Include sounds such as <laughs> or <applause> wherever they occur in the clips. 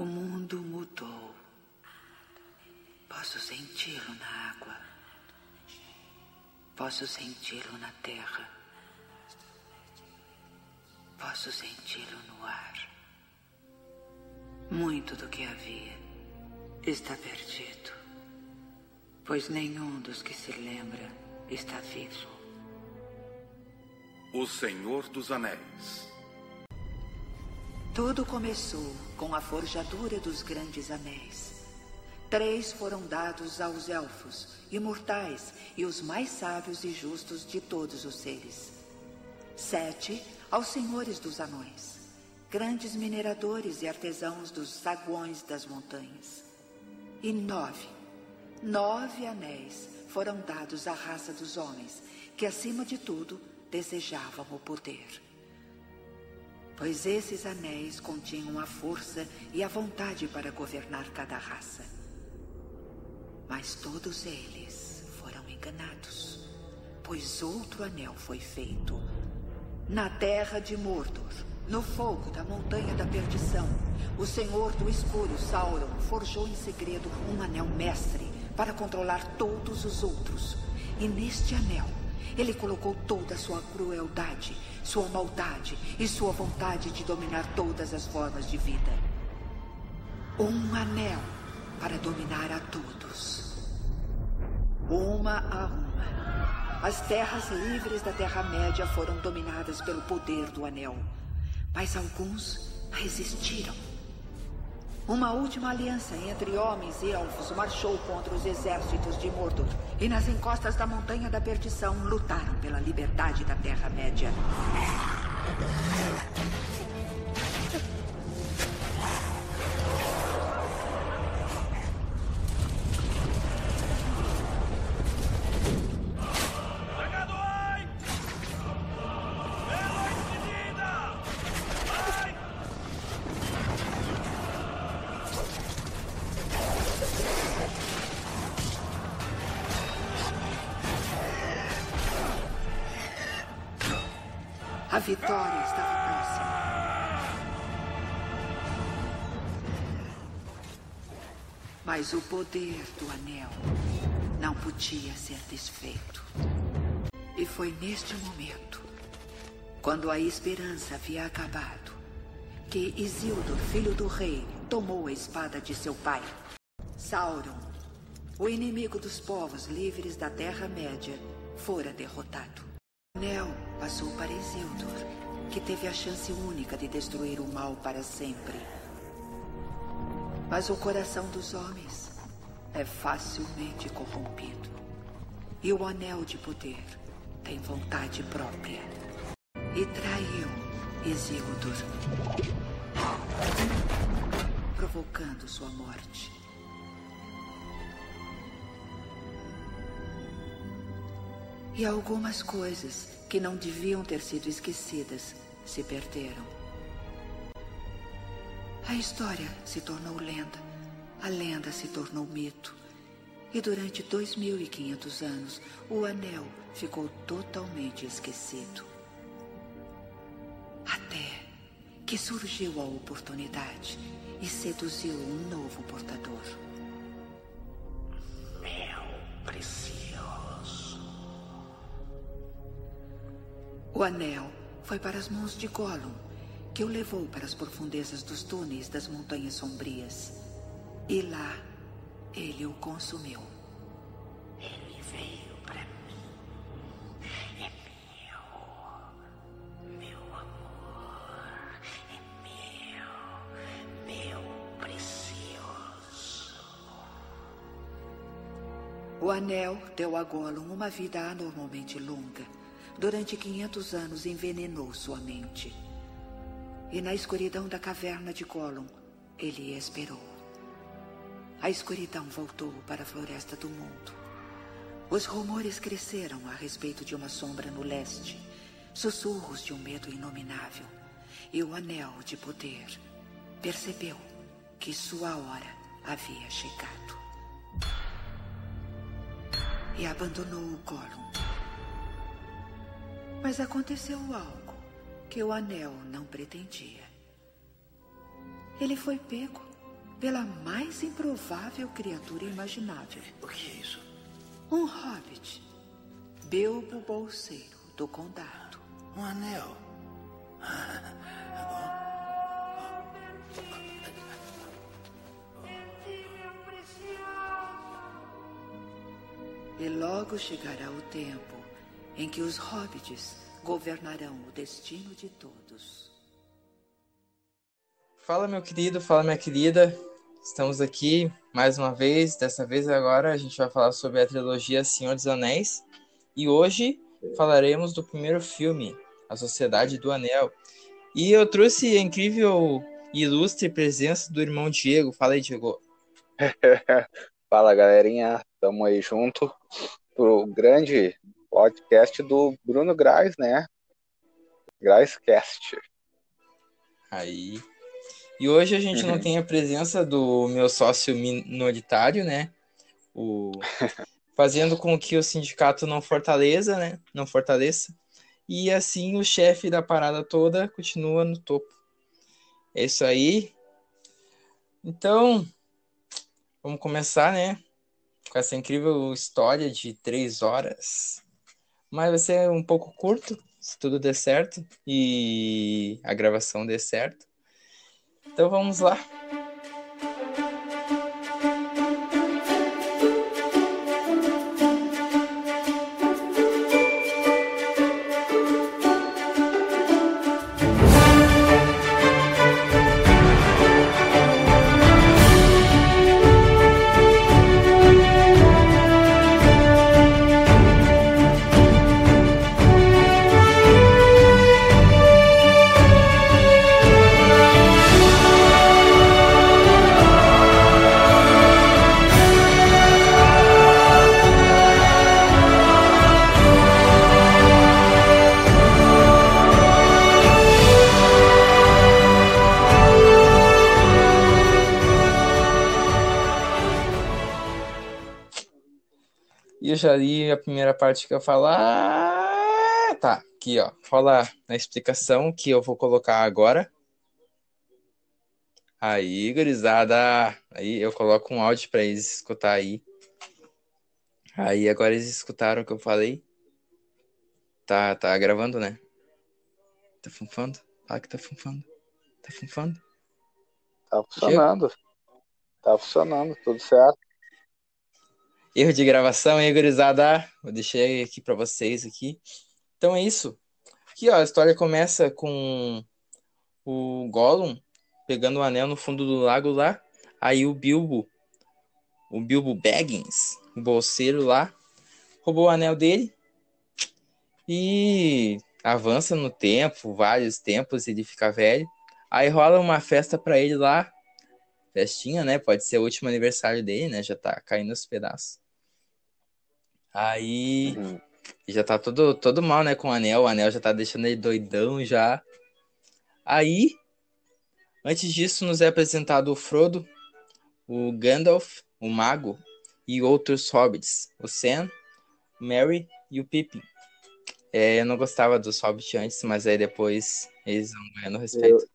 O mundo mudou. Posso senti-lo na água. Posso senti-lo na terra. Posso senti-lo no ar. Muito do que havia está perdido, pois nenhum dos que se lembra está vivo. O Senhor dos Anéis. Tudo começou com a forjadura dos grandes anéis. Três foram dados aos elfos, imortais e os mais sábios e justos de todos os seres. Sete aos senhores dos anões, grandes mineradores e artesãos dos saguões das montanhas. E nove, nove anéis foram dados à raça dos homens, que acima de tudo desejavam o poder. Pois esses anéis continham a força e a vontade para governar cada raça. Mas todos eles foram enganados, pois outro anel foi feito. Na terra de Mordor, no fogo da montanha da perdição, o senhor do escuro, Sauron, forjou em segredo um anel mestre para controlar todos os outros. E neste anel, ele colocou toda a sua crueldade, sua maldade e sua vontade de dominar todas as formas de vida. Um anel para dominar a todos. Uma a uma. As terras livres da Terra-média foram dominadas pelo poder do Anel. Mas alguns resistiram. Uma última aliança entre homens e elfos marchou contra os exércitos de Mordor. E nas encostas da Montanha da Perdição lutaram pela liberdade da Terra-média. Mas o poder do anel não podia ser desfeito. E foi neste momento, quando a esperança havia acabado, que Isildur, filho do rei, tomou a espada de seu pai. Sauron, o inimigo dos povos livres da Terra-média, fora derrotado. Nel passou para Isildur, que teve a chance única de destruir o mal para sempre. Mas o coração dos homens é facilmente corrompido. E o anel de poder tem vontade própria. E traiu Isildur, provocando sua morte. E algumas coisas que não deviam ter sido esquecidas se perderam. A história se tornou lenda, a lenda se tornou mito. E durante 2.500 anos, o anel ficou totalmente esquecido. Até que surgiu a oportunidade e seduziu um novo portador. Meu precioso. O anel foi para as mãos de Gollum, que o levou para as profundezas dos túneis das montanhas sombrias. E lá, ele o consumiu. Ele veio para mim. É meu. Meu amor. É meu. Meu precioso. O anel deu a Gollum uma vida anormalmente longa. Durante 500 anos envenenou sua mente. E na escuridão da caverna de Gollum, ele esperou. A escuridão voltou para a floresta do mundo. Os rumores cresceram a respeito de uma sombra no leste, sussurros de um medo inominável. E o anel de poder percebeu que sua hora havia chegado. E abandonou o Gollum. Mas aconteceu algo que o anel não pretendia. Ele foi pego pela mais improvável criatura imaginável. O que é isso? Um hobbit. Bilbo Bolseiro, do Condado. Um anel. E logo chegará o tempo em que os hobbits governarão o destino de todos. Fala, meu querido, fala, minha querida. Estamos aqui mais uma vez. Dessa vez, agora, a gente vai falar sobre a trilogia Senhor dos Anéis. E hoje falaremos do primeiro filme, A Sociedade do Anel. E eu trouxe a incrível e ilustre presença do irmão Diego. Fala aí, Diego. <laughs> Fala, galerinha. Tamo aí junto pro grande podcast do Bruno Graz, né? Grazcast. Aí. E hoje a gente não tem a presença do meu sócio minoritário, né? O... <laughs> Fazendo com que o sindicato não fortaleça, né? Não fortaleça. E assim o chefe da parada toda continua no topo. É isso aí. Então, vamos começar, né? Com essa incrível história de três horas. Mas vai ser um pouco curto, se tudo der certo e a gravação der certo. Então vamos lá. Já li a primeira parte que eu falar. Tá, aqui ó. Fala na explicação que eu vou colocar agora. Aí, gurizada. Aí eu coloco um áudio para eles escutar aí. Aí agora eles escutaram o que eu falei. Tá, tá gravando, né? Tá funfando? Fala que tá funfando. Tá funfando? Tá funcionando. Tá funcionando, tudo certo. Erro de gravação, aí, gurizada. Vou deixar aqui para vocês aqui. Então é isso. Aqui, ó, a história começa com o Gollum pegando o anel no fundo do lago lá. Aí o Bilbo, o Bilbo Baggins, o bolseiro lá, roubou o anel dele e avança no tempo, vários tempos, ele fica velho. Aí rola uma festa para ele lá, festinha, né? Pode ser o último aniversário dele, né? Já tá caindo os pedaços. Aí Uhum. já tá todo, todo mal, né, com o anel. O anel já tá deixando ele doidão já. Aí, antes disso, nos é apresentado o Frodo, o Gandalf, o Mago e outros hobbits. O Sam, o Merry e o Pippin. É, eu não gostava dos hobbits antes, mas aí depois eles vão ganhando respeito.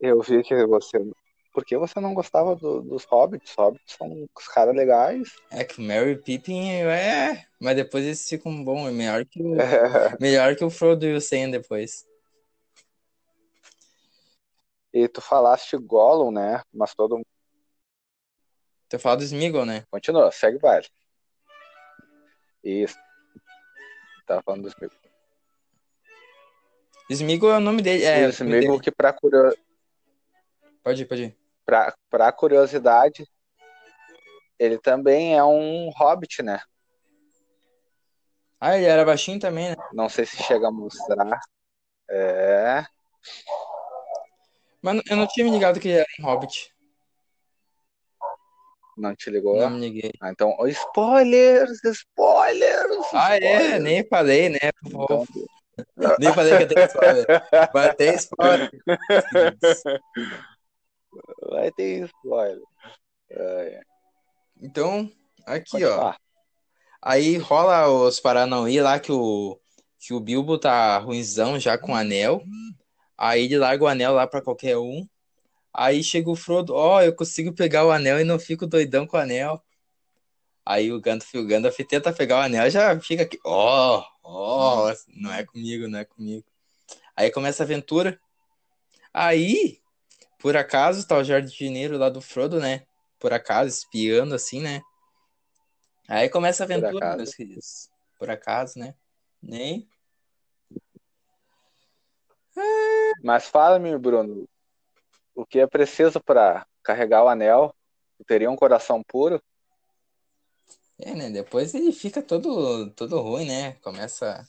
Eu vi que você. Por que você não gostava do- dos hobbits? Hobbits são os caras legais. É que o Pippin é. Mas depois eles ficam bons. É melhor que o, <laughs> melhor que o Frodo e o Sam depois. E tu falaste Gollum, né? Mas todo mundo. Tu fala do Smeagol, né? Continua, segue o baile. Isso. Tava falando dos Smeagol. Smeagol é o nome dele. É, o dele. que pra, curio... Pode ir, pode ir. Pra, pra curiosidade, ele também é um hobbit, né? Ah, ele era baixinho também, né? Não sei se chega a mostrar. É. Mas eu não tinha me ligado que ele era um hobbit. Não te ligou? Não me liguei. Ah, então, oh, spoilers, spoilers. Ah, é? Nem falei, né? Então, <laughs> Nem falei que eu tenho spoiler. Vai ter spoiler. <laughs> vai ter spoiler. É, Então, aqui, pode ó. falar. Aí rola os Paranauê lá que o, que o Bilbo tá ruinzão já com o anel. Aí ele larga o anel lá pra qualquer um. Aí chega o Frodo, ó, eu consigo pegar o anel e não fico doidão com o anel. Aí o Gandalf, o Gandalf tenta pegar o anel, já fica aqui, ó, ó, não é comigo, não é comigo. Aí começa a aventura. Aí, por acaso, tá o jardineiro lá do Frodo, né? Por acaso, espiando assim, né? Aí começa a aventura, meus queridos. Por acaso, né? Nem. Mas fala-me, Bruno, o que é preciso para carregar o anel? Tu teria um coração puro? É, né? Depois ele fica todo, todo ruim, né? Começa.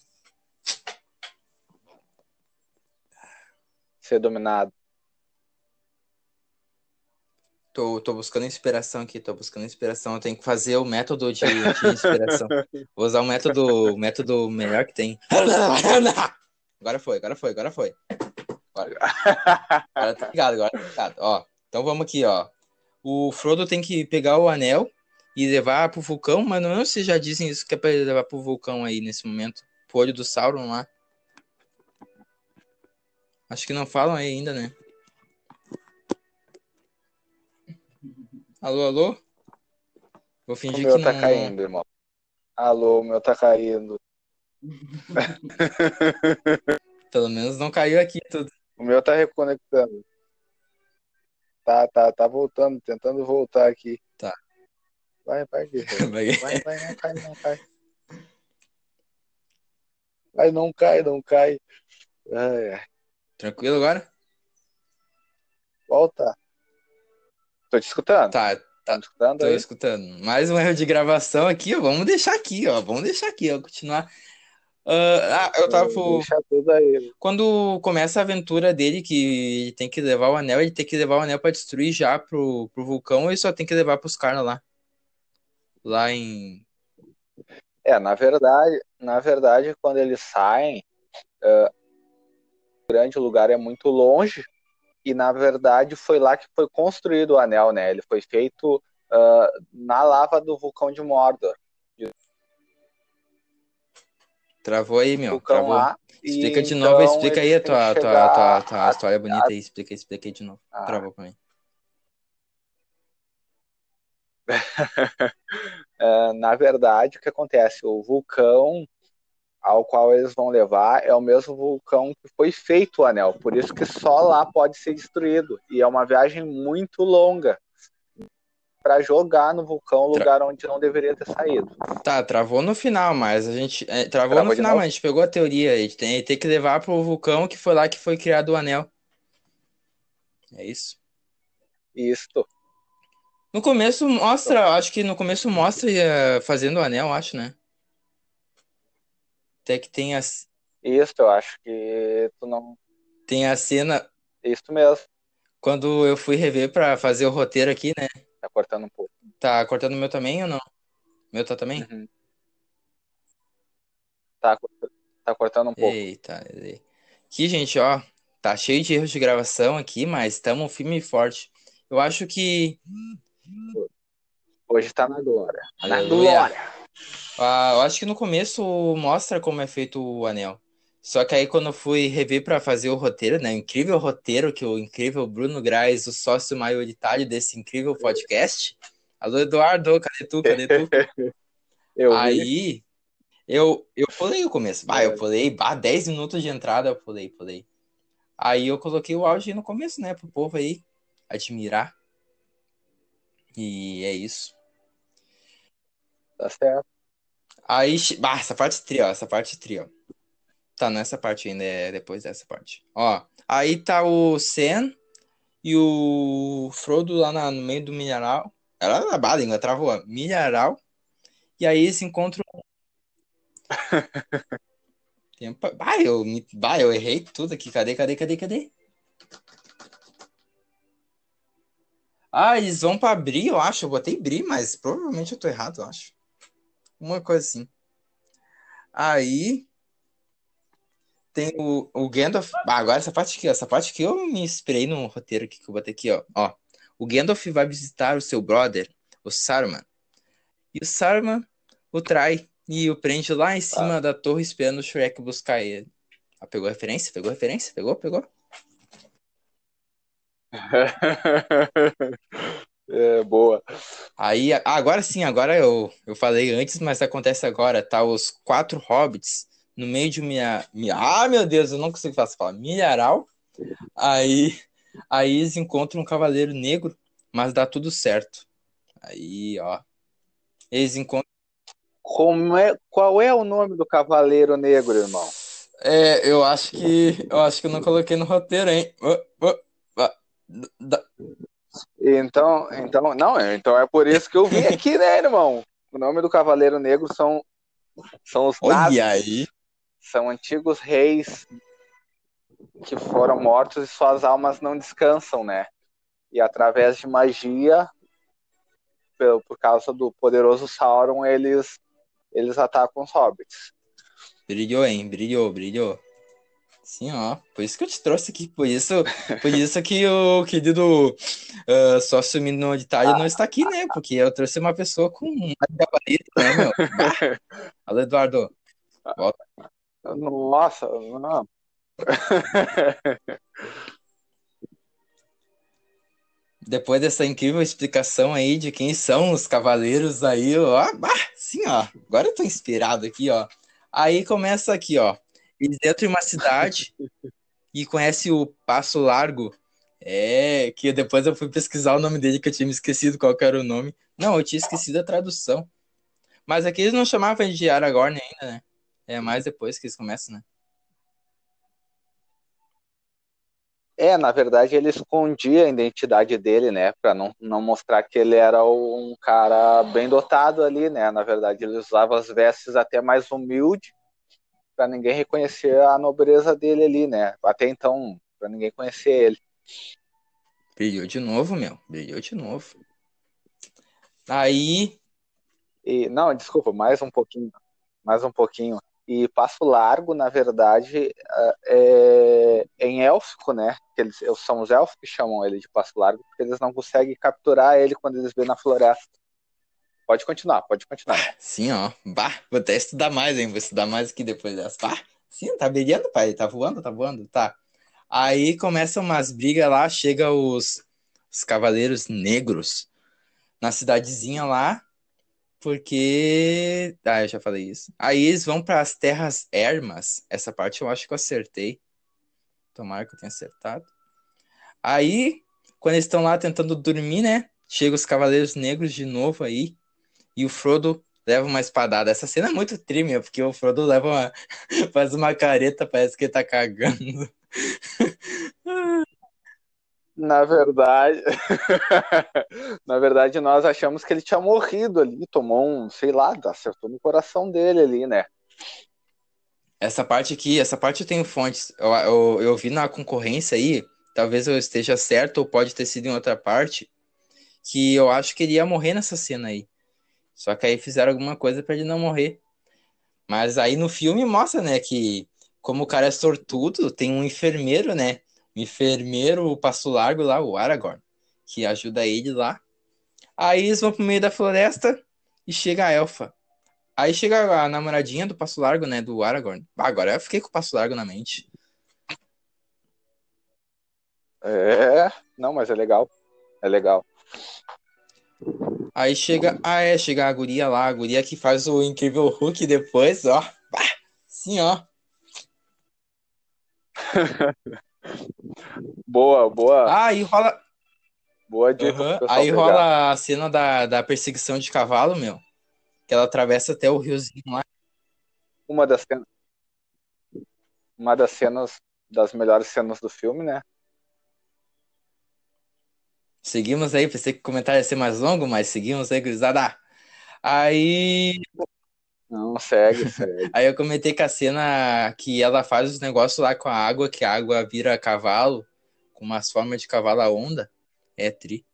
Ser dominado. Tô, tô buscando inspiração aqui, tô buscando inspiração. Eu tenho que fazer o método de, de inspiração. <laughs> Vou usar o método, o método melhor que tem. <laughs> Agora foi, agora foi, agora foi. Agora, <laughs> agora tá ligado, agora tá ligado. Ó, então vamos aqui, ó. O Frodo tem que pegar o anel e levar pro vulcão, mas não sei se já dizem isso que é pra ele levar pro vulcão aí nesse momento. Pro olho do Sauron lá. Acho que não falam aí ainda, né? Alô, alô? Vou O fingir meu que tá não. caindo, irmão. Alô, o meu tá caindo. <laughs> Pelo menos não caiu aqui tudo. O meu tá reconectando. Tá, tá, tá voltando, tentando voltar aqui. Tá. Vai, vai, guerreiro. <laughs> Vai. Vai, vai, não cai, não cai. Vai, não cai, não cai. Ai, ai. Tranquilo agora? Volta. Tô te escutando. Tá, Tá escutando tô aí? escutando. Mais um erro de gravação aqui, ó. Vamos deixar aqui, ó. Vamos deixar aqui, ó. Continuar. Ah, ah, eu tava. Aí. Quando começa a aventura dele, que ele tem que levar o anel, ele tem que levar o anel pra destruir já pro, pro vulcão, ele só tem que levar pros caras lá. Lá em. É, na verdade, na verdade, quando eles saem, ah, o grande lugar é muito longe, e na verdade foi lá que foi construído o anel, né? Ele foi feito ah, na lava do vulcão de Mordor. Travou aí, meu. vulcão Travou. lá. Explica de novo, então explica aí a tua, tua, tua, tua história bonita aí. Explica, explica aí de novo. Ah. Travou pra mim. Ah, <laughs> na verdade, o que acontece? O vulcão ao qual eles vão levar é o mesmo vulcão que foi feito o anel, por isso que só lá pode ser destruído. E é uma viagem muito longa para jogar no vulcão, Tra- lugar onde não deveria ter saído. Tá, travou no final, mas a gente. é, travou Travou no final, mas a gente pegou a teoria. A gente tem, tem que levar pro vulcão que foi lá que foi criado o anel. É isso. Isto. No começo mostra, acho que no começo mostra eh, fazendo o anel, acho, né? Até que tem a, Isto, eu acho que tu não. tem a cena Isto mesmo. quando eu fui rever pra fazer o roteiro aqui, né? Tá cortando um pouco. Tá cortando o meu também ou não? Meu tá também? Uhum. Tá, tá cortando um pouco. Eita, ei. aqui, gente, ó, tá cheio de erros de gravação aqui, mas estamos firme e forte. Eu acho que Hoje tá na glória. Na glória. Ah, eu acho que no começo mostra como é feito o anel. Só que aí quando eu fui rever pra fazer o roteiro, né? O incrível roteiro que o incrível Bruno Graz, o sócio maioritário desse incrível podcast. Alô, Eduardo, cadê tu? Cadê tu? <laughs> Eu. Aí eu, eu pulei o começo. Bah, eu pulei, bah, 10 minutos de entrada, eu pulei, pulei. Aí eu coloquei o áudio no começo, né? Pro povo aí admirar. E é isso. Tá certo. Aí, bah, essa parte tri, ó, essa parte tri, ó. Tá nessa parte ainda, é depois dessa parte. Ó, aí tá o Sam e o Frodo lá na- no meio do mineral. Ela na bala, língua travou, ó, mineral. E aí eles encontram. <laughs> Tempo... Bah, eu, me- bah, eu errei tudo aqui. Cadê, cadê, cadê, cadê? Ah, eles vão pra Bri, eu acho. Eu botei Bri, mas provavelmente eu tô errado, eu acho. Uma coisa assim. Aí tem o, o Gandalf. Ah, agora essa parte aqui, ó, essa parte que eu me inspirei no roteiro aqui que eu botei aqui, ó. ó. O Gandalf vai visitar o seu brother, o Saruman. E o Saruman o trai e o prende lá em cima da torre esperando o Shrek buscar ele. Ah, pegou referência? Pegou referência? Pegou? Pegou? <laughs> É, boa. Aí, agora sim, agora eu, eu falei antes, mas acontece agora, tá? Os quatro hobbits no meio de uma. Ah, meu Deus, eu não consigo falar, milharal. Aí, aí eles encontram um cavaleiro negro, mas dá tudo certo. Aí, ó. Eles encontram. Como é, qual é o nome do cavaleiro negro, irmão? É, eu acho que. Eu acho que eu não coloquei no roteiro, hein? Oh, oh, oh, da- Então, então, não, então é por isso que eu vim <laughs> aqui, né, irmão? O nome do cavaleiro negro são são os nazis. Olha aí. são antigos reis que foram mortos e suas almas não descansam, né? E através de magia, por, por causa do poderoso Sauron, eles eles atacam os hobbits. Brilhou, hein? Brilhou, brilhou. Sim, ó. Por isso que eu te trouxe aqui. Por isso, por isso que o querido ah, sócio minoritário não está aqui, né? Porque eu trouxe uma pessoa com mais gabarito, né, meu? <laughs> Alô, Eduardo. Nossa, não. Depois dessa incrível explicação aí de quem são os cavaleiros aí, ó. Bah, sim, ó. Agora eu tô inspirado aqui, ó. Aí começa aqui, ó. Eles entram em uma cidade e conhece o Passo Largo. É, que depois eu fui pesquisar o nome dele, que eu tinha me esquecido qual era o nome. Não, eu tinha esquecido a tradução. Mas aqui eles não chamavam de Aragorn ainda, né? É mais depois que eles começam, né? É, na verdade, ele escondia a identidade dele, né? Pra não, não mostrar que ele era um cara bem dotado ali, né? Na verdade, ele usava as vestes até mais humilde para ninguém reconhecer a nobreza dele ali, né? Até então, para ninguém conhecer ele. Brilhou de novo, meu. Brilhou de novo. Aí, E não, desculpa, mais um pouquinho, mais um pouquinho. E Passo Largo, na verdade, é, é em élfico, né? Que eles são os elfos que chamam ele de Passo Largo, porque eles não conseguem capturar ele quando eles vêem na floresta. Pode continuar, pode continuar. <laughs> sim, ó. Bah, vou até estudar mais, hein? Vou estudar mais aqui depois dessa. Bah, sim, tá brilhando, pai. Tá voando, tá voando, tá. Aí começam umas brigas lá, chega os, os Cavaleiros Negros na cidadezinha lá, porque. Ah, eu já falei isso. Aí eles vão para as Terras Ermas. Essa parte eu acho que eu acertei. Tomara que eu tenha acertado. Aí, quando eles estão lá tentando dormir, né? Chega os Cavaleiros Negros de novo aí. E o Frodo leva uma espadada. Essa cena é muito triste, porque o Frodo leva uma... <laughs> faz uma careta, parece que ele tá cagando. <laughs> Na verdade, <laughs> na verdade, nós achamos que ele tinha morrido ali, tomou um, sei lá, acertou no coração dele ali, né? Essa parte aqui, essa parte eu tenho fontes. Eu, eu, eu vi na concorrência aí, talvez eu esteja certo, ou pode ter sido em outra parte, que eu acho que ele ia morrer nessa cena aí. Só que aí fizeram alguma coisa pra ele não morrer. Mas aí no filme mostra, né, que como o cara é sortudo, tem um enfermeiro, né? Um enfermeiro, Passo Largo lá, o Aragorn, que ajuda ele lá. Aí eles vão pro meio da floresta e chega a Elfa. Aí chega a namoradinha do Passo Largo, né, do Aragorn. Ah, agora eu fiquei com o Passo Largo na mente. É, não, mas é legal, é legal. Aí chega, ah é, chega a guria lá, a guria que faz o incrível Hulk depois, ó. Bah, sim, ó. <laughs> Boa, boa, Ah, aí rola, boa dica pessoal Aí pegar. rola a cena da, da perseguição de cavalo, meu. Que ela atravessa até o riozinho lá. Uma das cenas, uma das cenas, das melhores cenas do filme, né? Seguimos aí, pensei que o comentário ia ser mais longo, mas seguimos aí, gurizada. Aí, Não, <laughs> segue, segue. aí eu comentei que a cena que ela faz os negócios lá com a água, que a água vira cavalo, com umas formas de cavalo à onda, é tri.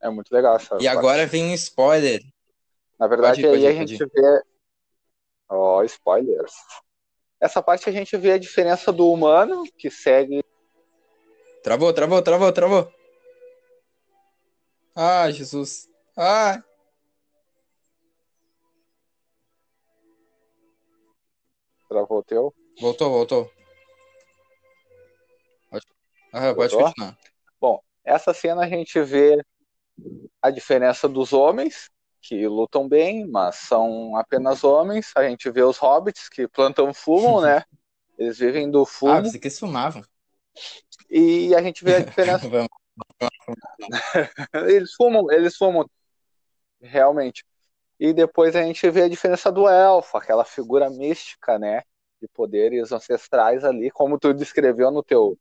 É muito legal essa E parte. agora vem um spoiler. Na verdade, Pode aí a pode gente vê. Ó, spoilers. Essa parte a gente vê a diferença do humano, que segue. Travou, travou, travou, travou. Ah, Jesus. Ah, Travou o teu. voltou, voltou. Ah, pode continuar. Essa cena a gente vê a diferença dos homens, que lutam bem, mas são apenas homens. A gente vê os hobbits, que plantam fumam, né? <laughs> Eles vivem do Ah, fumo. você que eles fumavam. E a gente vê a diferença. <laughs> Eles fumam, eles fumam. Realmente. E depois a gente vê a diferença do elfo, aquela figura mística, né? De poderes ancestrais ali, como tu descreveu no teu,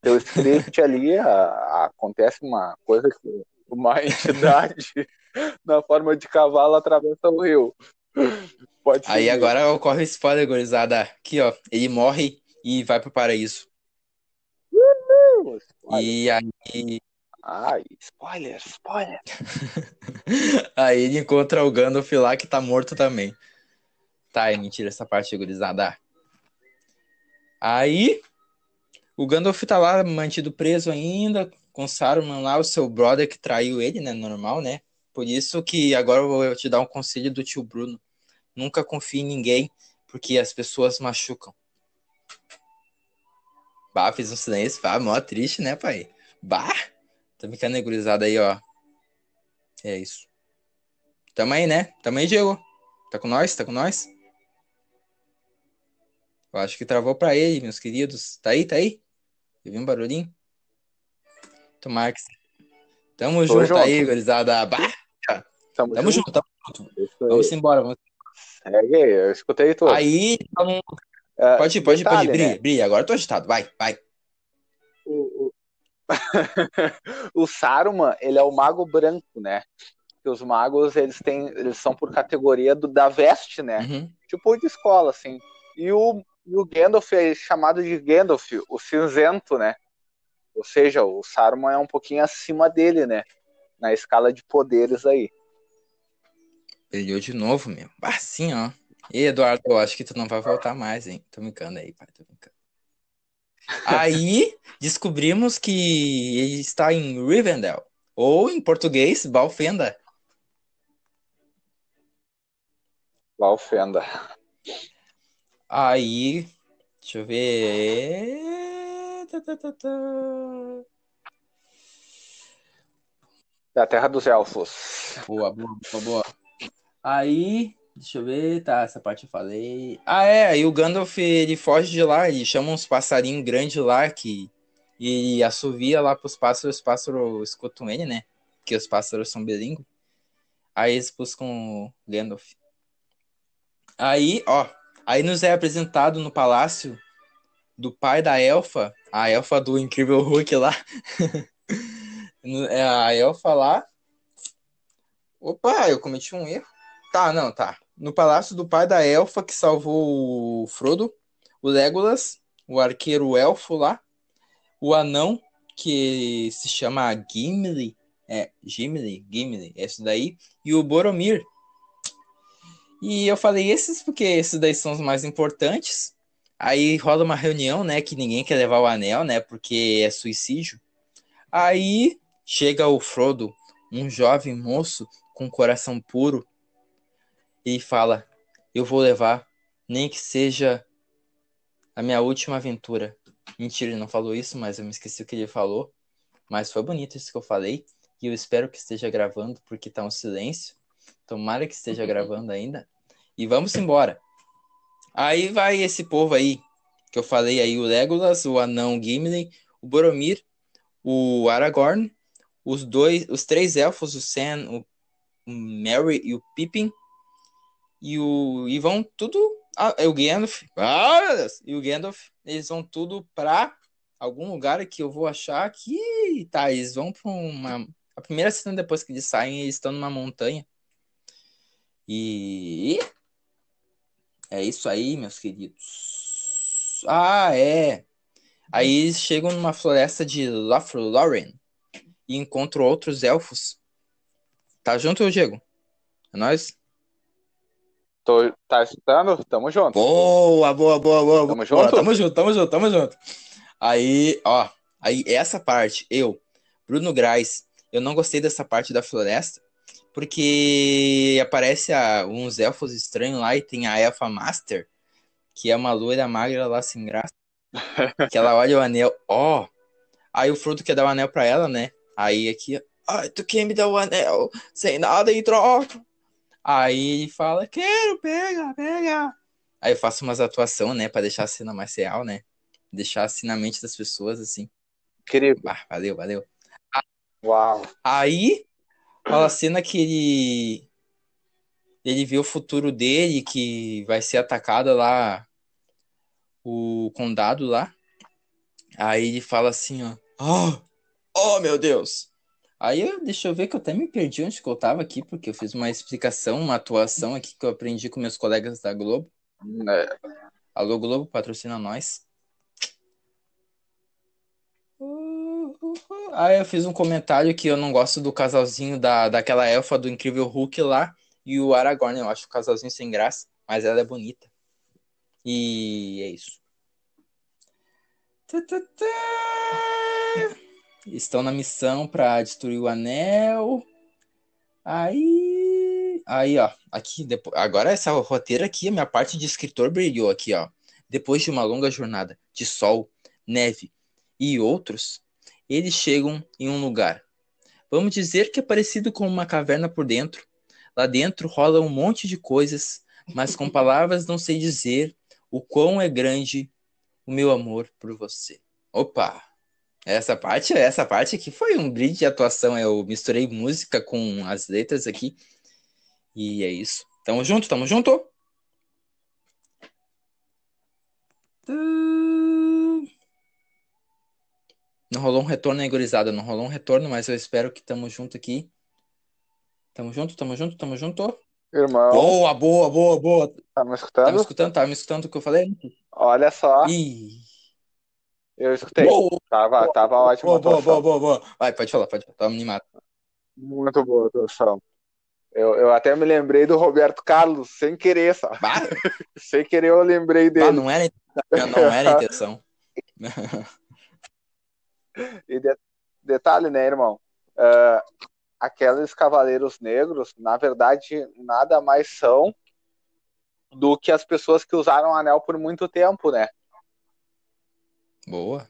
teu script <laughs> ali, a- a- acontece uma coisa que uma <laughs> entidade na forma de cavalo atravessa o rio. Aí agora ocorre o spoiler, gurizada. Aqui, ó. Ele morre e vai pro paraíso. E aí, Ai, spoiler, spoiler. <laughs> aí ele encontra o Gandalf lá que tá morto também. Tá, é mentira essa parte, gurizada. Aí, o Gandalf tá lá mantido preso ainda, com Saruman lá, o seu brother que traiu ele, né? Normal, né? Por isso que agora eu vou te dar um conselho do tio Bruno. Nunca confie em ninguém, porque as pessoas machucam. Bah, fiz um silêncio, bah, mó triste, né, pai? Bah, tá ficando negurizado aí, ó. É isso. Tamo aí, né? Tamo aí, Diego. Tá com nós? Tá com nós? Eu acho que travou pra ele, meus queridos. Tá aí, tá aí? Eu vi um barulhinho. Tomara que... Tamo junto, junto. aí, gurizada. Bah, Tamo, tamo junto. junto, tamo junto. Aí. Vamos embora. Vamos... Segue aí, eu escutei tudo. Aí, tamo- É, pode ir, pode ir, pode ir. Brilha, né? brilha. Agora eu tô agitado. Vai, vai. o, o... <laughs> o Saruman, ele é o mago branco, né? Que os magos, eles têm, eles são por categoria do, da veste, né? Uhum. Tipo de escola, assim. E o, e o Gandalf é chamado de Gandalf, o cinzento, né? Ou seja, o Saruman é um pouquinho acima dele, né? Na escala de poderes aí. Brilhou de novo, meu. Bah, sim, ó. E Eduardo, eu acho que tu não vai voltar mais, hein? Tô brincando aí, pai, tô brincando. Aí, descobrimos que ele está em Rivendell. Ou, em português, Balfenda. Valfenda. Aí, deixa eu ver. Tá, tá, tá, tá. Da Terra dos Elfos. Boa, boa, boa, boa. Aí, deixa eu ver, tá, essa parte eu falei. Ah, é, aí o Gandalf, ele foge de lá, ele chama uns passarinhos grandes lá, que e assovia lá pros pássaros, os pássaros escutam ele, né? Porque os pássaros são bilíngues. Aí eles buscam o Gandalf. Aí, ó, aí nos é apresentado no palácio do pai da elfa, a elfa do Incrível Hulk lá. <laughs> É a elfa lá. Opa, eu cometi um erro. Tá, não, tá. No palácio do pai da elfa que salvou o Frodo, o Legolas, o arqueiro elfo lá, o anão que se chama Gimli, é, Gimli, Gimli, esse daí, e o Boromir. E eu falei esses porque esses daí são os mais importantes. Aí rola uma reunião, né, que ninguém quer levar o anel, né, porque é suicídio. Aí chega o Frodo, um jovem moço com coração puro, e fala: Eu vou levar, nem que seja a minha última aventura. Mentira, ele não falou isso, mas eu me esqueci o que ele falou. Mas foi bonito isso que eu falei. E eu espero que esteja gravando, porque tá um silêncio. Tomara que esteja <laughs> gravando ainda. E vamos embora. Aí vai esse povo aí, que eu falei aí: o Legolas, o anão Gimli, o Boromir, o Aragorn, os dois, os três elfos, o Sam, o o Merry e o Pippin, e o e vão tudo, ah, é o Gandalf, ah, e o Gandalf, eles vão tudo pra algum lugar que eu vou achar que, tá, eles vão pra uma, a primeira cena depois que eles saem, eles estão numa montanha, e é isso aí, meus queridos. Ah, é. Aí eles chegam numa floresta de Lothlórien e encontram outros elfos. Tá junto, Diego? É nóis? Tô, tá escutando? Tamo junto. Boa, boa, boa, boa. Tamo boa. junto? Tamo junto, tamo junto, tamo junto. Aí, ó, aí essa parte, eu, Bruno Graz, eu não gostei dessa parte da floresta, porque aparece a- uns elfos estranhos lá e tem a Elfa Master, que é uma loira magra lá sem graça, que ela olha o anel, ó, Aí o Frodo quer dar o anel pra ela, né? Aí aqui, ai, tu quer me dar o anel sem nada em troca? Aí ele fala, quero, pega, pega. Aí eu faço umas atuações, né, pra deixar a cena mais real, né? Deixar assim na mente das pessoas, assim. Incrível. Ah, valeu, valeu. Uau. Aí, fala a cena que ele ele vê o futuro dele, que vai ser atacado lá o condado lá. Aí ele fala assim, ó. Oh, oh meu Deus! Aí eu, deixa eu ver que eu até me perdi onde que eu tava aqui, porque eu fiz uma explicação, uma atuação aqui que eu aprendi com meus colegas da Globo. É, Alô Globo, patrocina nós. Aí eu fiz um comentário que eu não gosto do casalzinho da, daquela elfa do Incrível Hulk lá e o Aragorn. Eu acho o casalzinho sem graça, mas ela é bonita. E é isso. Tã, tã, tã. Estão na missão para destruir o anel. Aí. Aí, ó. Aqui, depois, agora essa roteira aqui, a minha parte de escritor brilhou aqui, ó. Depois de uma longa jornada de sol, neve e outros, eles chegam em um lugar. Vamos dizer que é parecido com uma caverna por dentro. Lá dentro rola um monte de coisas, mas com <laughs> palavras não sei dizer o quão é grande o meu amor por você. Opa! Essa parte, essa parte aqui foi um brilho de atuação. Eu misturei música com as letras aqui. E é isso. Tamo junto, tamo junto. Não rolou um retorno aí, gurizada. Não rolou um retorno, mas eu espero que tamo junto aqui. Tamo junto, tamo junto, tamo junto. Irmão, Boa, boa, boa, boa. tá me escutando? escutando, tava me escutando o que eu falei? Olha só, Ih. Eu escutei. Boa, Tava, tava ótima boa, boa, boa, boa, boa. Vai, pode falar, pode falar. Tava animado. Muito boa a atuação. Eu, eu até me lembrei do Roberto Carlos, sem querer, sabe? Bah, <laughs> Sem querer eu lembrei dele. não era, não era <laughs> intenção. E de- detalhe, né, irmão? Ah, aqueles cavaleiros negros, na verdade, nada mais são do que as pessoas que usaram o anel por muito tempo, né? Boa.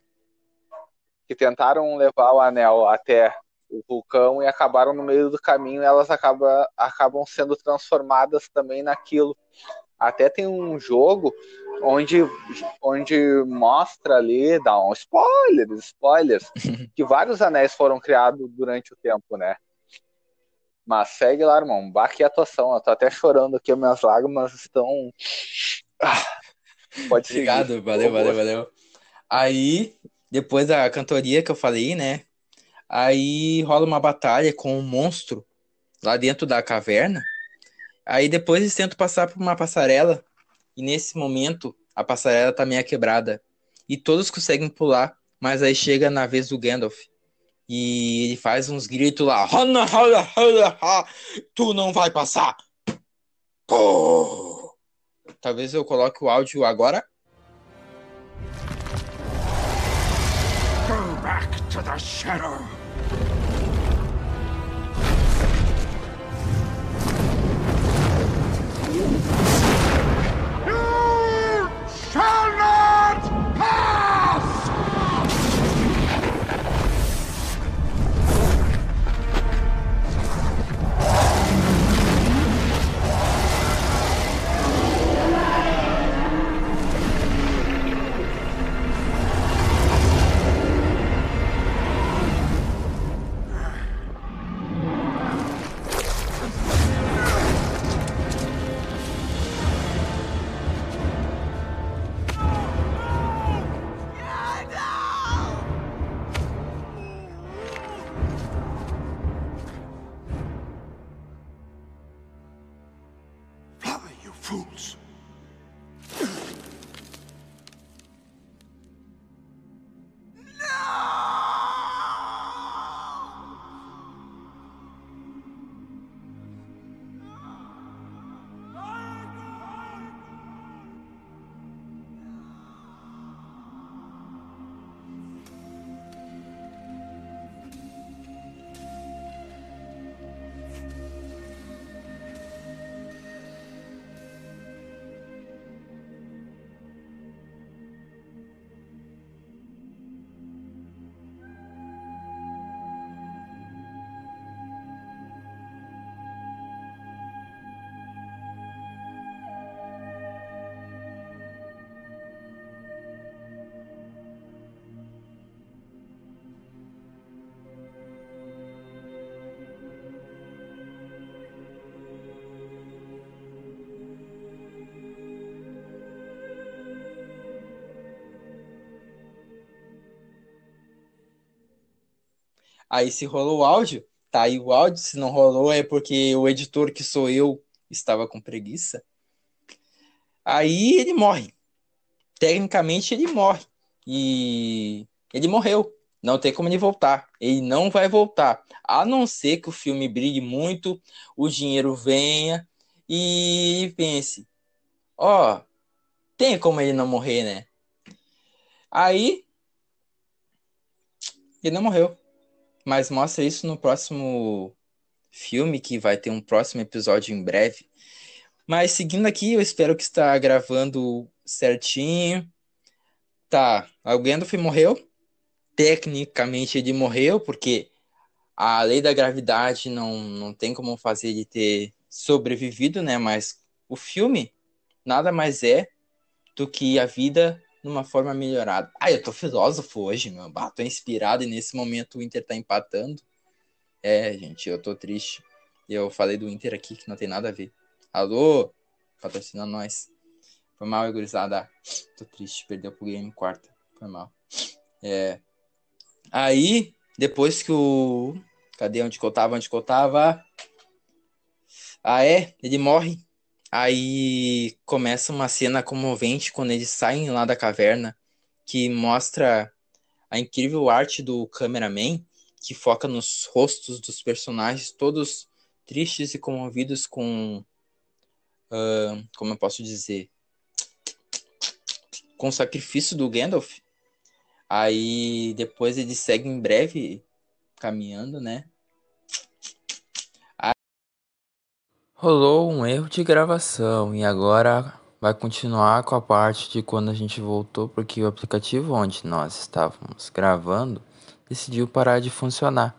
Que tentaram levar o anel até o vulcão e acabaram no meio do caminho, elas acabam, acabam sendo transformadas também naquilo. Até tem um jogo onde, onde mostra ali, dá um spoiler, spoilers, <laughs> que vários anéis foram criados durante o tempo, né? Mas segue lá, irmão. Bah, que atuação. Eu tô até chorando aqui, minhas lágrimas estão. Ah, pode seguir. Obrigado, valeu, valeu, valeu. Aí, depois da cantoria que eu falei, né? Aí rola uma batalha com um monstro lá dentro da caverna. Aí depois eles tentam passar por uma passarela. E nesse momento, a passarela tá meio quebrada. E todos conseguem pular, mas aí chega na vez do Gandalf. E ele faz uns gritos lá. "Hana, hana, hana, ha, Tu não vai passar! Pô! Talvez eu coloque o áudio agora. To the shadow. Aí se rolou o áudio, tá aí o áudio. Se não rolou é porque o editor, que sou eu, estava com preguiça. Aí ele morre. Tecnicamente ele morre. E ele morreu. Não tem como ele voltar. Ele não vai voltar. A não ser que o filme brilhe muito, o dinheiro venha e pense: ó, oh, tem como ele não morrer, né? Aí ele não morreu. Mas mostra isso no próximo filme, que vai ter um próximo episódio em breve. Mas seguindo aqui, eu espero que está gravando certinho. Tá, o Gandalf morreu. Tecnicamente ele morreu, porque a lei da gravidade não, não tem como fazer ele ter sobrevivido, né? Mas o filme nada mais é do que a vida numa forma melhorada. Ah, eu tô filósofo hoje, meu. Bah, tô inspirado e nesse momento o Inter tá empatando. É, gente, eu tô triste. Eu falei do Inter aqui que não tem nada a ver. Alô? Patrocina nós. Foi mal, gurizada. Tô triste, perdeu pro game quarta. Foi mal. É. Aí, depois que o. Cadê onde que eu tava? Onde que eu tava? Ah, é? Ele morre. Aí começa uma cena comovente quando eles saem lá da caverna, que mostra a incrível arte do cameraman, que foca nos rostos dos personagens, todos tristes e comovidos com. Uh, como eu posso dizer? Com o sacrifício do Gandalf. Aí depois eles seguem em breve caminhando, né? Rolou um erro de gravação e agora vai continuar com a parte de quando a gente voltou, porque o aplicativo onde nós estávamos gravando decidiu parar de funcionar.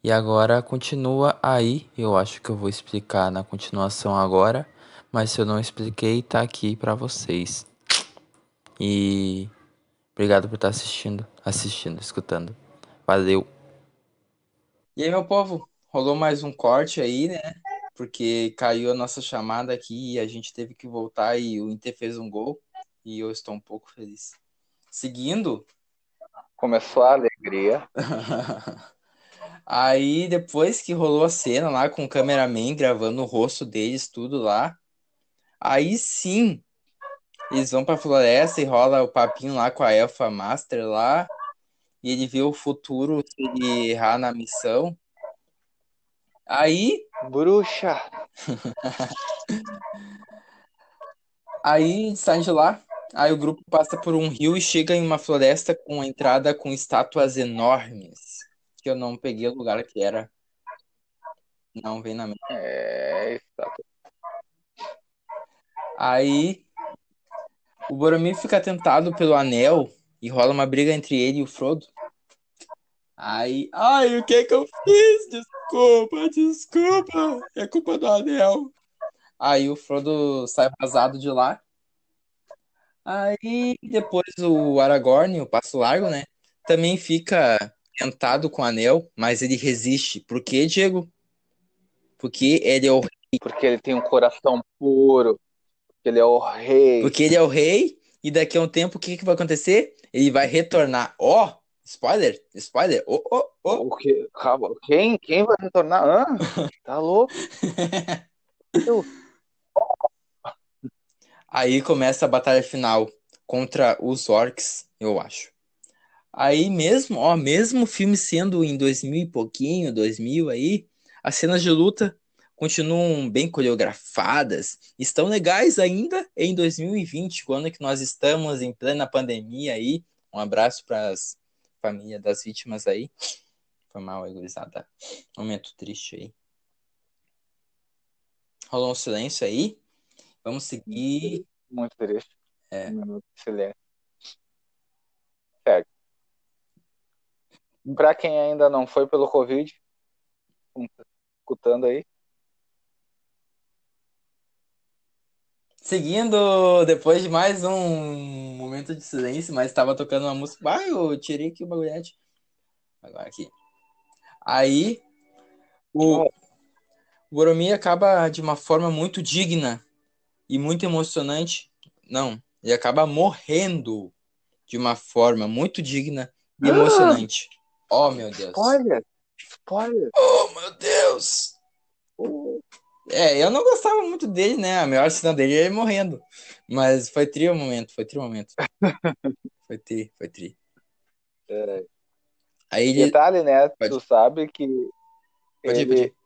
E agora continua aí, eu acho que eu vou explicar na continuação agora, mas se eu não expliquei, tá aqui para vocês. E obrigado por estar assistindo, assistindo, escutando. Valeu. E aí, meu povo, rolou mais um corte aí, né? Porque caiu a nossa chamada aqui e a gente teve que voltar e o Inter fez um gol e eu estou um pouco feliz. Seguindo. Começou a alegria. <laughs> Aí depois que rolou a cena lá com o cameraman gravando o rosto deles, tudo lá, aí sim eles vão pra floresta e rola o papinho lá com a Elfa Master lá. E ele vê o futuro se ele errar na missão. Aí. Bruxa! <laughs> aí saem de lá. Aí o grupo passa por um rio e chega em uma floresta com entrada com estátuas enormes. Que eu não peguei o lugar que era. Não vem na mente. É, estátua. Aí o Boromir fica tentado pelo anel e rola uma briga entre ele e o Frodo. Aí, ai, o que que eu fiz? Desculpa, desculpa. É culpa do anel. Aí o Frodo sai vazado de lá. Aí depois o Aragorn, o Passo Largo, né? Também fica tentado com o anel, mas ele resiste. Por quê, Diego? Porque ele é o rei. Porque ele tem um coração puro. Porque ele é o rei. Porque ele é o rei. E daqui a um tempo, o que, que vai acontecer? Ele vai retornar. Ó, oh, Spoiler? Spoiler? Oh, oh, oh. O que? Calma, quem? Quem vai retornar? Hã? <laughs> Tá louco? Aí começa a batalha final contra os orcs, eu acho. Aí mesmo, ó, mesmo o filme sendo em 2000 e pouquinho, 2000 aí, as cenas de luta continuam bem coreografadas, estão legais ainda em 2020, quando que nós estamos em plena pandemia aí. Um abraço para as família das vítimas aí. Foi mal, egoizada. Momento triste aí. Rolou um silêncio aí. Vamos seguir. Muito triste. É. Um minuto de silêncio. Certo. Pra quem ainda não foi pelo Covid, escutando aí, Seguindo, depois de mais um momento de silêncio, mas estava tocando uma música. Ah, eu tirei aqui o bagulhete. Agora aqui. Aí, o, o Boromir acaba de uma forma muito digna e muito emocionante. Não, ele acaba morrendo de uma forma muito digna e emocionante. Oh, meu Deus. Olha. spoiler. Oh, meu Deus! É, eu não gostava muito dele, né? A melhor cena dele é ele morrendo. Mas foi tri o momento, foi tri o momento. <laughs> foi tri, foi tri. É. Aí ele. Detalhe, né? Pode. Tu sabe que Pode ir, ele, pode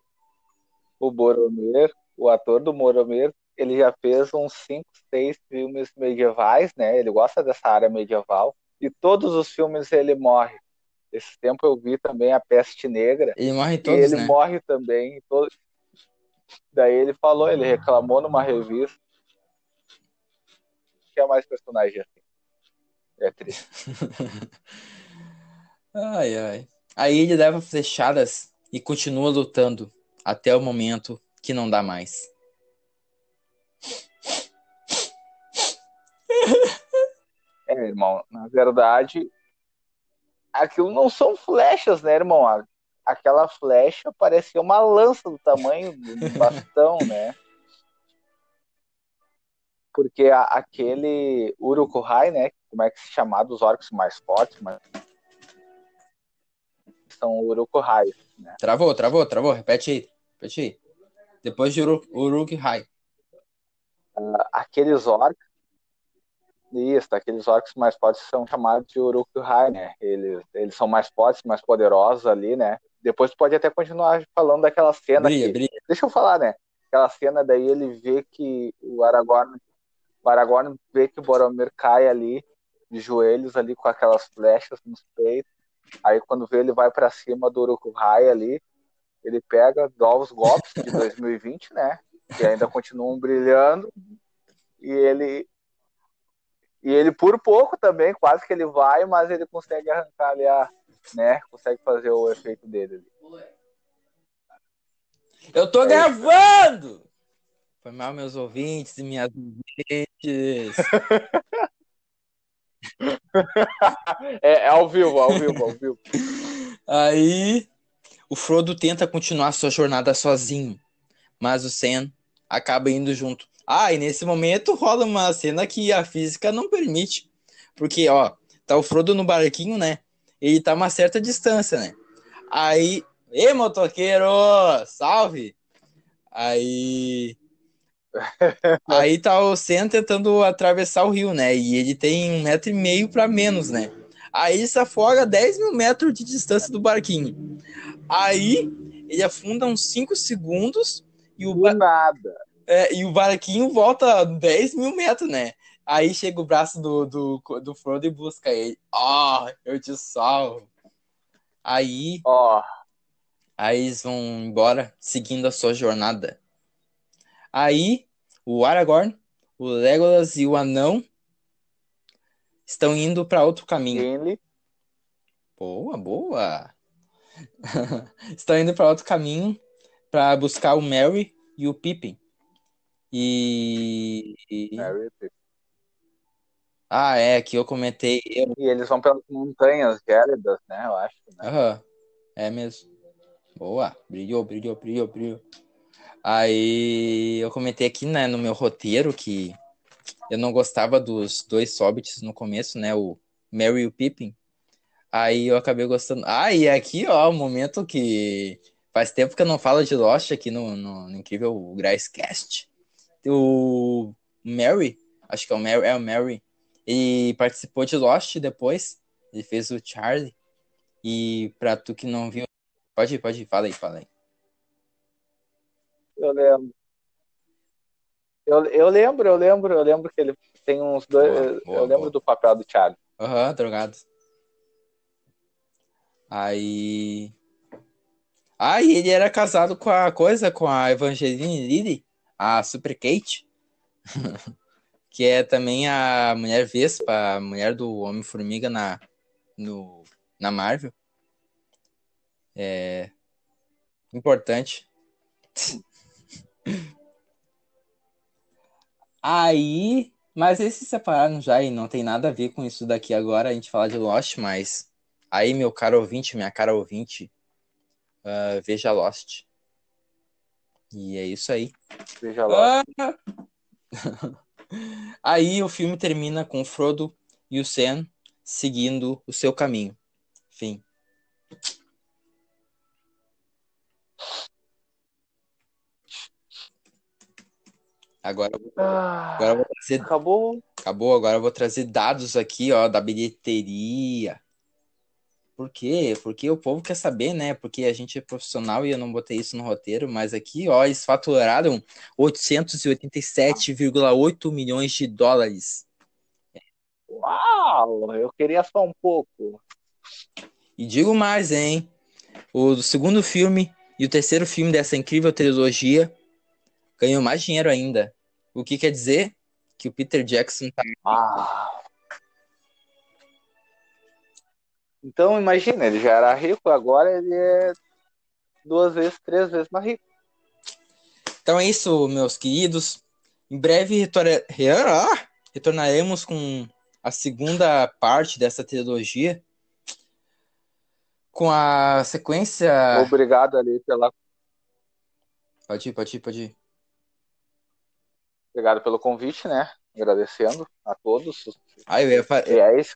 o Boromir, o ator do Boromir, ele já fez uns 5, 6 filmes medievais, né? Ele gosta dessa área medieval. E todos os filmes ele morre. Esse tempo eu vi também A Peste Negra. Ele morre em e todos, ele né? morre também. todos. Daí ele falou, ele reclamou numa revista. Que é mais personagem assim. É triste. <laughs> Ai, ai. Aí ele leva flechadas e continua lutando até o momento que não dá mais. É, irmão, na verdade, aquilo não são flechas, né, irmão? Aquela flecha parecia uma lança do tamanho um <laughs> bastão, né? Porque a- aquele Urukuhai, né? Como é que se chama? Dos orcs mais fortes, mas são Urukuhai. Travou, travou, travou. Repete aí. Repete aí. Depois de Uru Uruk Hai. Aqueles orcs, isso, aqueles orcs mais fortes são chamados de Urukuhai, né? Eles, eles são mais fortes, mais poderosos ali, né? Depois tu pode até continuar falando daquela cena Brilha, que, brilha. Deixa eu falar, né? Aquela cena daí ele vê que o Aragorn, o Aragorn vê que o Boromir cai ali de joelhos ali com aquelas flechas nos peitos. Aí quando vê ele vai pra cima do Uruk-hai ali, ele pega, dá os golpes de <laughs> 2020, né? Que ainda continuam brilhando. E ele e ele por pouco também, quase que ele vai, mas ele consegue arrancar ali a, né? Consegue fazer o efeito dele. Eu tô É gravando! Foi mal, meus ouvintes e minhas ouvintes. <laughs> É, é ao vivo, ao vivo, ao vivo. Aí o Frodo tenta continuar sua jornada sozinho, mas o Sam acaba indo junto. Ah, e nesse momento rola uma cena que a física não permite. Porque, ó, tá o Frodo no barquinho, né? Ele tá uma certa distância, né? Aí, ê, motoqueiro, salve! Aí. <laughs> Aí tá o Sam tentando atravessar o rio, né? E ele tem um metro e meio pra menos, né? Aí ele se afoga a 10 mil metros de distância do barquinho. Aí ele afunda uns 5 segundos e o, nada. é, e o barquinho volta a 10 mil metros, né? Aí chega o braço do, do, do Frodo e busca ele. Ah, eu te salvo. Aí, Ó, aí eles vão embora seguindo a sua jornada. Aí o Aragorn, o Legolas e o Anão estão indo para outro caminho. Gimli. Boa, boa. <laughs> Estão indo para outro caminho para buscar o Merry e o Pippin. E... e- Merry. Ah, é, que eu comentei. Eu... E eles vão pelas montanhas gélidas, né? Eu acho. Né? Aham, é mesmo. Boa, brilhou, brilhou, brilhou, brilhou. Aí eu comentei aqui, né, no meu roteiro que eu não gostava dos dois hobbits no começo, né, o Merry e o Pippin. Aí eu acabei gostando. Ah, e aqui, ó, o momento que faz tempo que eu não falo de Lost aqui no, no, no incrível Gracecast. O Mary, acho que é o Mary, é o Mary, ele participou de Lost depois. Ele fez o Charlie. E pra tu que não viu, pode ir, pode ir, fala aí, fala aí. Eu lembro. Eu, eu lembro, eu lembro, eu lembro que ele tem uns dois. Boa, boa, eu lembro boa. do papel do Charlie. Aham, drogado. Aí. Ah, e ele era casado com a coisa, com a Evangeline Lilly, a Super Kate. <laughs> que é também a mulher Vespa, a mulher do Homem-Formiga na, no, na Marvel. É. Importante. <laughs> Aí. Mas eles se separaram já e não tem nada a ver com isso daqui agora, a gente falar de Lost, mas. Aí, meu caro ouvinte, minha cara ouvinte, ah, veja Lost. E é isso aí. Veja lá. Ah! <laughs> Aí o filme termina com Frodo e o Sam seguindo o seu caminho. Fim. Agora, ah, agora eu vou trazer. Acabou. Acabou, agora eu vou trazer dados aqui, ó, da bilheteria. Por quê? Porque o povo quer saber, né? Porque a gente é profissional e eu não botei isso no roteiro, mas aqui, ó, eles faturaram 887,8 milhões de dólares. Uau, eu queria só um pouco. E digo mais, hein? O segundo filme e o terceiro filme dessa incrível trilogia ganhou mais dinheiro ainda. O que quer dizer que o Peter Jackson tá Ah. Então, imagina, ele já era rico, agora ele é duas vezes, três vezes mais rico. Então é isso, meus queridos. Em breve retorna- ah! retornaremos com a segunda parte dessa trilogia. Com a sequência. Obrigado ali pela, Pode ir, pode ir, pode ir. obrigado pelo convite, né? Agradecendo a todos. Ah, eu ia, fa- E é esse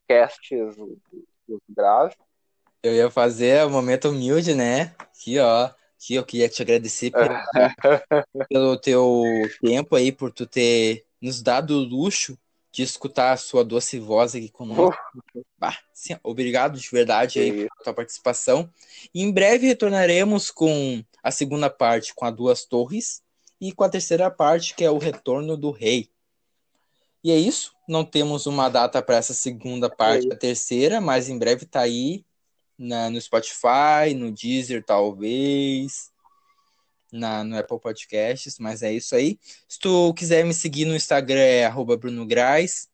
graves. eu ia fazer o momento humilde, né? Aqui, ó. Aqui eu queria te agradecer pelo, <laughs> pelo teu tempo aí, por tu ter nos dado o luxo de escutar a sua doce voz aqui conosco. Bah, sim, obrigado de verdade aí pela tua participação. E em breve retornaremos com a segunda parte, com a Duas Torres, e com a terceira parte, que é o Retorno do Rei. E é isso. Não temos uma data para essa segunda parte, isso. a terceira, mas em breve tá aí na, no Spotify, no Deezer, talvez, na, no Apple Podcasts, mas é isso aí. Se tu quiser me seguir no Instagram, é arroba Bruno Graz.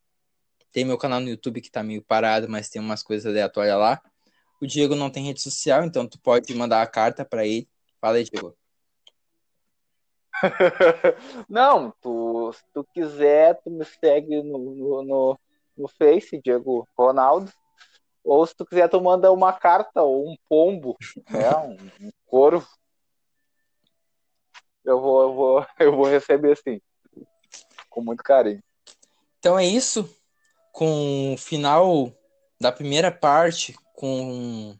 Tem meu canal no YouTube que tá meio parado, mas tem umas coisas aleatórias lá. O Diego não tem rede social, então tu pode mandar a carta para ele. Fala aí, Diego. <laughs> Não, tu, se tu quiser, tu me segue no, no, no, no Face, Diego Ronaldo. Ou se tu quiser, tu manda uma carta ou um pombo, né? Um, um corvo. Eu vou, eu vou, <laughs> eu vou receber sim. Com muito carinho. Então é isso. Com o final da primeira parte, com.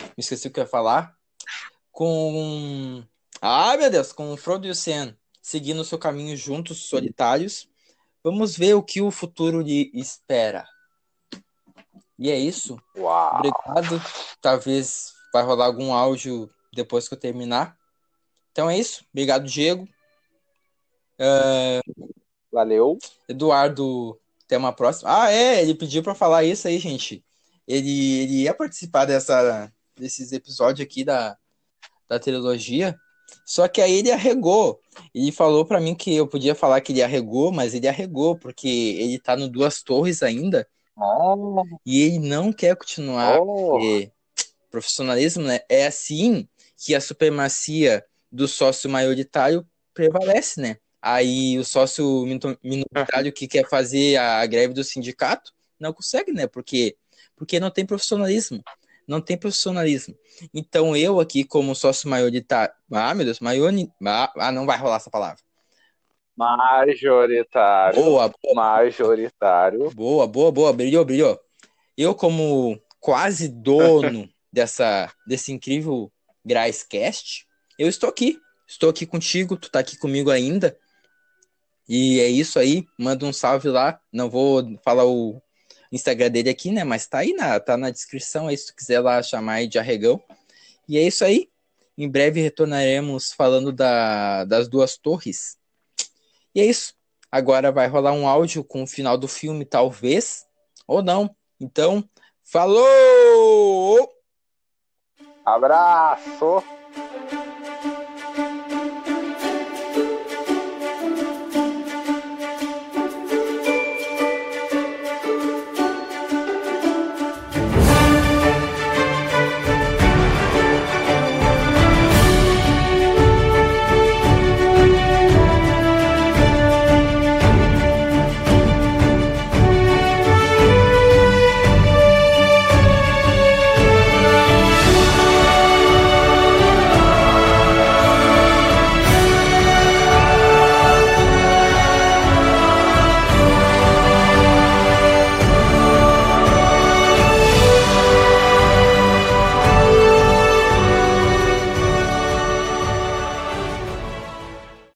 Me esqueci o que eu ia falar. Com. Ah, meu Deus! Com o Frodo e o Sam seguindo o seu caminho juntos, solitários. Vamos ver o que o futuro lhe espera. E é isso. Uau! Obrigado. Talvez vai rolar algum áudio depois que eu terminar. Então é isso. Obrigado, Diego. Valeu. Eduardo, até uma próxima. Ah, é, ele pediu pra falar isso aí, gente. Ele, ele ia participar dessa, desses episódios aqui da, da trilogia, só que aí ele arregou. Ele falou pra mim que eu podia falar que ele arregou, mas ele arregou, porque ele tá no Duas Torres ainda, Oh, e ele não quer continuar, oh. porque profissionalismo, né? É assim que a supremacia do sócio maioritário prevalece, né? Aí o sócio mino- minoritário que quer fazer a greve do sindicato não consegue, né? Porque, porque não tem profissionalismo. Não tem profissionalismo. Então eu aqui, como sócio maioritário. Ah, meu Deus, maiori... ah, não vai rolar essa palavra. Majoritário. Boa, Majoritário. Boa, boa, boa, brilhou, brilhou. Eu, como quase dono <laughs> dessa, desse incrível Graiscast, eu estou aqui. Estou aqui contigo, tu tá aqui comigo ainda. E é isso aí, manda um salve lá. Não vou falar o Instagram dele aqui, né? Mas tá aí, na, tá na descrição aí, se tu quiser lá chamar aí de arregão. E é isso aí. Em breve retornaremos falando da, das duas torres. E é isso. Agora vai rolar um áudio com o final do filme, talvez, ou não. Então, falou! Abraço.